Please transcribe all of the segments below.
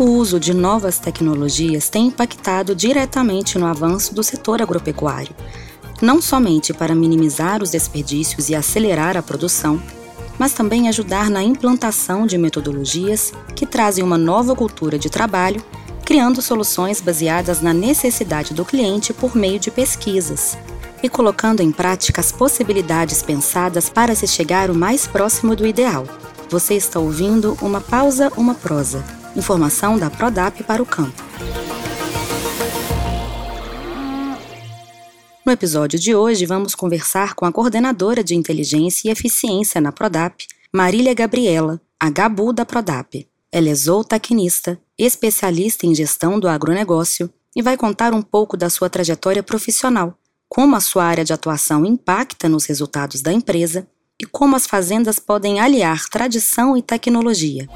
O uso de novas tecnologias tem impactado diretamente no avanço do setor agropecuário, não somente para minimizar os desperdícios e acelerar a produção, mas também ajudar na implantação de metodologias que trazem uma nova cultura de trabalho, criando soluções baseadas na necessidade do cliente por meio de pesquisas e colocando em prática as possibilidades pensadas para se chegar o mais próximo do ideal. Você está ouvindo uma pausa, uma prosa. Informação da Prodap para o campo. No episódio de hoje, vamos conversar com a coordenadora de inteligência e eficiência na Prodap, Marília Gabriela, a Gabu da Prodap. Ela é zootecnista, especialista em gestão do agronegócio e vai contar um pouco da sua trajetória profissional, como a sua área de atuação impacta nos resultados da empresa e como as fazendas podem aliar tradição e tecnologia.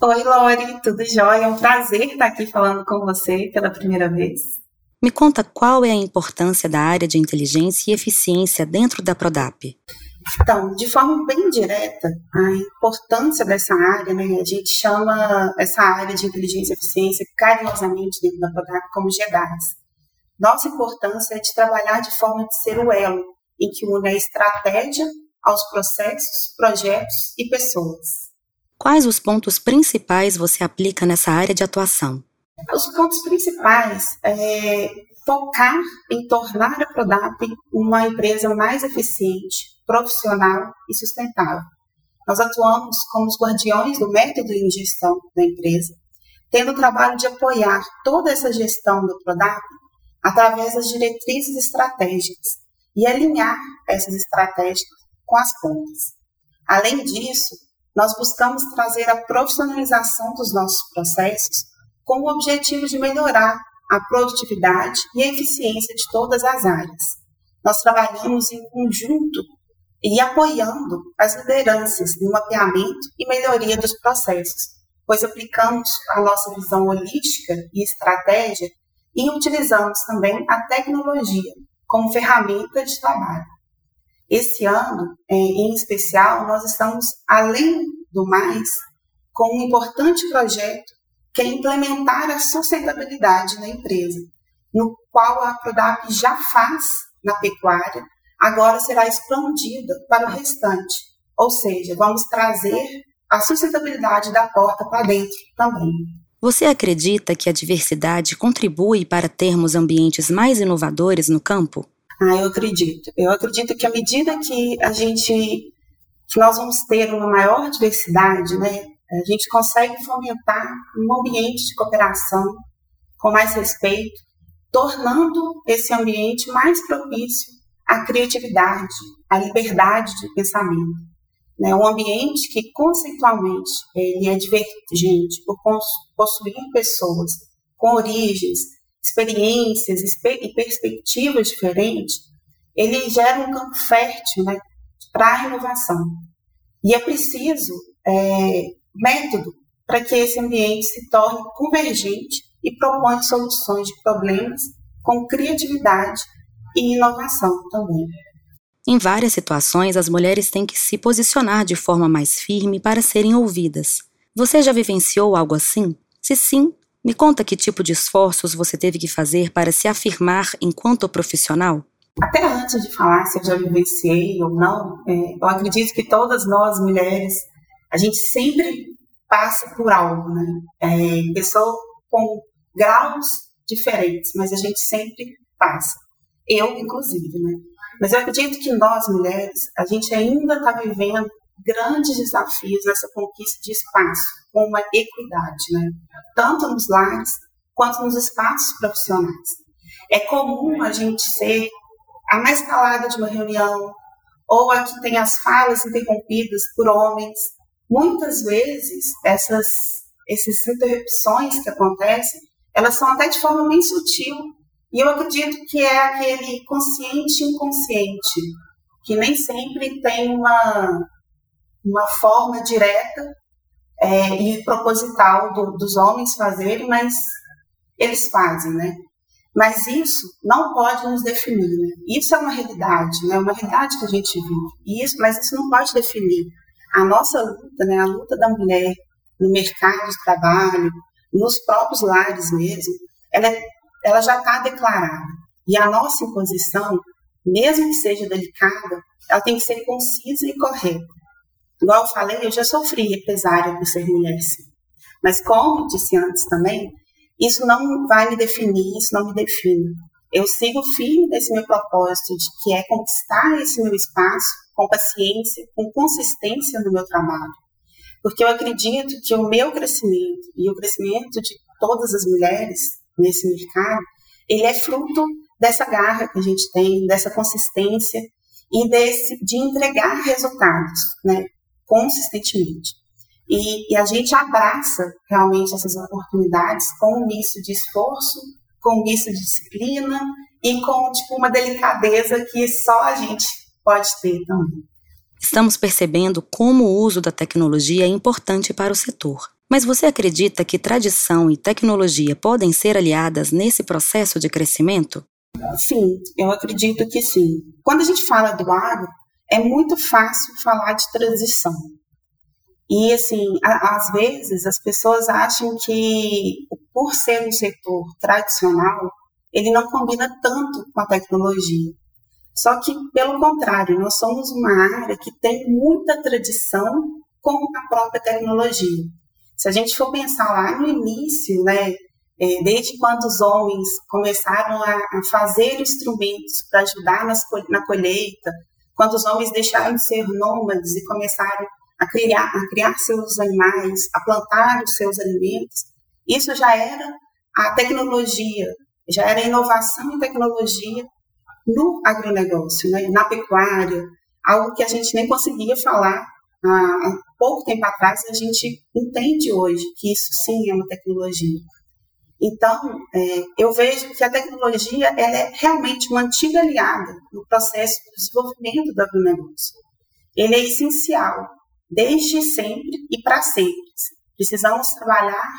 Oi, Lori, tudo jóia? É um prazer estar aqui falando com você pela primeira vez. Me conta qual é a importância da área de inteligência e eficiência dentro da Prodap. Então, de forma bem direta, a importância dessa área, né, a gente chama essa área de inteligência e eficiência carinhosamente dentro da Prodap como GEDAS. Nossa importância é de trabalhar de forma de ser o elo em que une a estratégia aos processos, projetos e pessoas. Quais os pontos principais você aplica nessa área de atuação? Os pontos principais é focar em tornar a Prodap uma empresa mais eficiente, profissional e sustentável. Nós atuamos como os guardiões do método de gestão da empresa, tendo o trabalho de apoiar toda essa gestão do Prodap através das diretrizes estratégicas e alinhar essas estratégias com as contas. Além disso, nós buscamos trazer a profissionalização dos nossos processos com o objetivo de melhorar a produtividade e a eficiência de todas as áreas. Nós trabalhamos em conjunto e apoiando as lideranças no mapeamento e melhoria dos processos, pois aplicamos a nossa visão holística e estratégia e utilizamos também a tecnologia como ferramenta de trabalho. Esse ano, é, em especial, nós estamos, além do mais, com um importante projeto que é implementar a sustentabilidade na empresa, no qual a Prodap já faz na pecuária, agora será expandida para o restante. Ou seja, vamos trazer a sustentabilidade da porta para dentro também. Você acredita que a diversidade contribui para termos ambientes mais inovadores no campo? Ah, eu acredito. Eu acredito que à medida que a gente que nós vamos ter uma maior diversidade, né, a gente consegue fomentar um ambiente de cooperação com mais respeito, tornando esse ambiente mais propício à criatividade, à liberdade de pensamento. Né, um ambiente que conceitualmente ele é divergente por possuir pessoas com origens, experiências e perspectivas diferentes, ele gera um campo fértil né, para a inovação. E é preciso é, método para que esse ambiente se torne convergente e proponha soluções de problemas com criatividade e inovação também. Em várias situações, as mulheres têm que se posicionar de forma mais firme para serem ouvidas. Você já vivenciou algo assim? Se sim, me conta que tipo de esforços você teve que fazer para se afirmar enquanto profissional? Até antes de falar se eu já vivenciei ou não, é, eu acredito que todas nós mulheres, a gente sempre passa por algo, né? É, pessoa com graus diferentes, mas a gente sempre passa. Eu, inclusive, né? Mas eu acredito que nós mulheres, a gente ainda está vivendo grandes desafios nessa conquista de espaço, com uma equidade, né? tanto nos lares quanto nos espaços profissionais. É comum a gente ser a mais calada de uma reunião, ou a que tem as falas interrompidas por homens. Muitas vezes, essas, essas interrupções que acontecem, elas são até de forma bem sutil. E eu acredito que é aquele consciente inconsciente, que nem sempre tem uma, uma forma direta é, e proposital do, dos homens fazerem, mas eles fazem, né? Mas isso não pode nos definir. Né? Isso é uma realidade, né? uma realidade que a gente vive. Isso, mas isso não pode definir a nossa luta, né, a luta da mulher no mercado de trabalho, nos próprios lares mesmo, ela, é, ela já está declarada. E a nossa imposição, mesmo que seja delicada, ela tem que ser concisa e correta. Igual eu falei, eu já sofri represária por ser mulher, sim. Mas como disse antes também, isso não vai me definir, isso não me define. Eu sigo firme nesse meu propósito de que é conquistar esse meu espaço com paciência, com consistência no meu trabalho. Porque eu acredito que o meu crescimento e o crescimento de todas as mulheres nesse mercado, ele é fruto dessa garra que a gente tem, dessa consistência e desse, de entregar resultados, né, consistentemente. E, e, a gente abraça realmente essas oportunidades com um misto de esforço, com um misto de disciplina e com tipo, uma delicadeza que só a gente pode ter também. Estamos percebendo como o uso da tecnologia é importante para o setor. Mas você acredita que tradição e tecnologia podem ser aliadas nesse processo de crescimento? Sim, eu acredito que sim. Quando a gente fala do agro, é muito fácil falar de transição. E, assim, a, às vezes as pessoas acham que, por ser um setor tradicional, ele não combina tanto com a tecnologia. Só que, pelo contrário, nós somos uma área que tem muita tradição com a própria tecnologia. Se a gente for pensar lá no início, né, é, desde quando os homens começaram a, fazer instrumentos para ajudar nas, na colheita, quando os homens deixaram de ser nômades e começaram a criar, a criar seus animais, a plantar os seus alimentos, isso já era a tecnologia, já era a inovação em tecnologia no agronegócio, né, na pecuária, algo que a gente nem conseguia falar há pouco tempo atrás, a gente entende hoje que isso sim é uma tecnologia. Então, é, eu vejo que a tecnologia é realmente uma antiga aliada no processo de desenvolvimento do agronegócio. Ele é essencial, desde sempre e para sempre. Precisamos trabalhar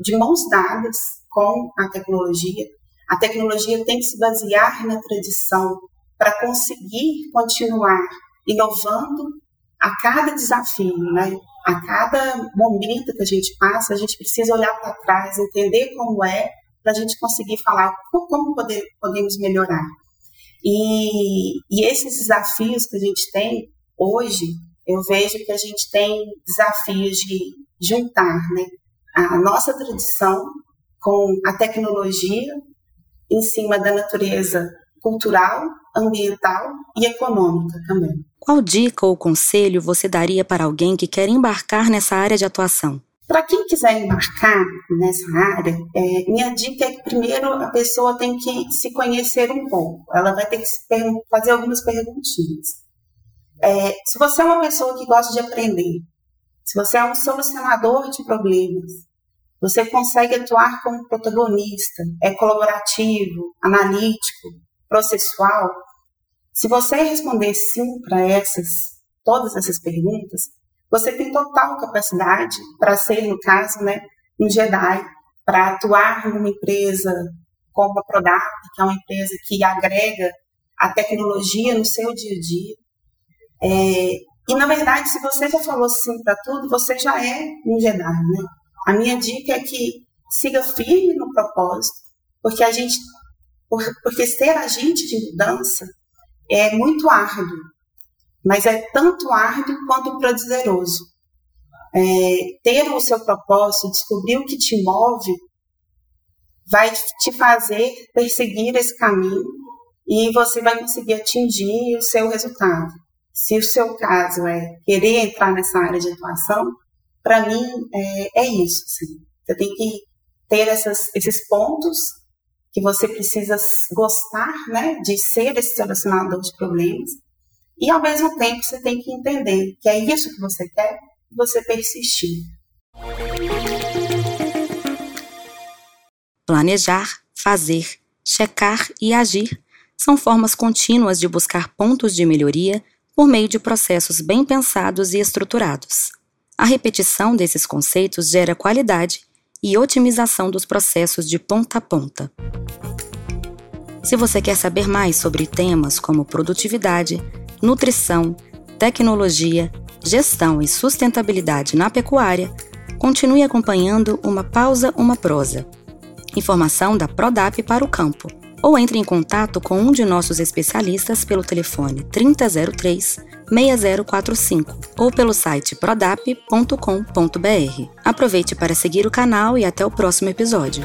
de mãos dadas com a tecnologia. A tecnologia tem que se basear na tradição para conseguir continuar inovando a cada desafio, né? A cada momento que a gente passa, a gente precisa olhar para trás, entender como é, para a gente conseguir falar como poder, podemos melhorar. E, e esses desafios que a gente tem hoje, eu vejo que a gente tem desafios de juntar né, a nossa tradição com a tecnologia em cima da natureza cultural, ambiental e econômica também. Qual dica ou conselho você daria para alguém que quer embarcar nessa área de atuação? Para quem quiser embarcar nessa área, é, minha dica é que primeiro a pessoa tem que se conhecer um pouco. Ela vai ter que fazer algumas perguntinhas. É, se você é uma pessoa que gosta de aprender, se você é um solucionador de problemas, você consegue atuar como protagonista, é colaborativo, analítico, processual, se você responder sim para essas, todas essas perguntas, você tem total capacidade para ser, no caso, né, um Jedi, para atuar numa empresa como a Prodap, que é uma empresa que agrega a tecnologia no seu dia a dia. É, e, na verdade, se você já falou sim para tudo, você já é um Jedi, né? A minha dica é que siga firme no propósito, porque a gente, porque ser agente de mudança é muito árduo, mas é tanto árduo quanto prazeroso. É, ter o seu propósito, descobrir o que te move, vai te fazer perseguir esse caminho e você vai conseguir atingir o seu resultado. Se o seu caso é querer entrar nessa área de atuação, para mim é, é isso. Assim. Você tem que ter essas, esses pontos que você precisa gostar, né, de ser esse solucionador de problemas, e ao mesmo tempo você tem que entender que é isso que você quer você persistir. Planejar, fazer, checar e agir são formas contínuas de buscar pontos de melhoria por meio de processos bem pensados e estruturados. A repetição desses conceitos gera qualidade e otimização dos processos de ponta a ponta. Se você quer saber mais sobre temas como produtividade, nutrição, tecnologia, Gestão e Sustentabilidade na Pecuária, continue acompanhando Uma Pausa, Uma Prosa. Informação da Prodap para o campo. Ou entre em contato com um de nossos especialistas pelo telefone 3003 6045 ou pelo site prodap.com.br. Aproveite para seguir o canal e até o próximo episódio.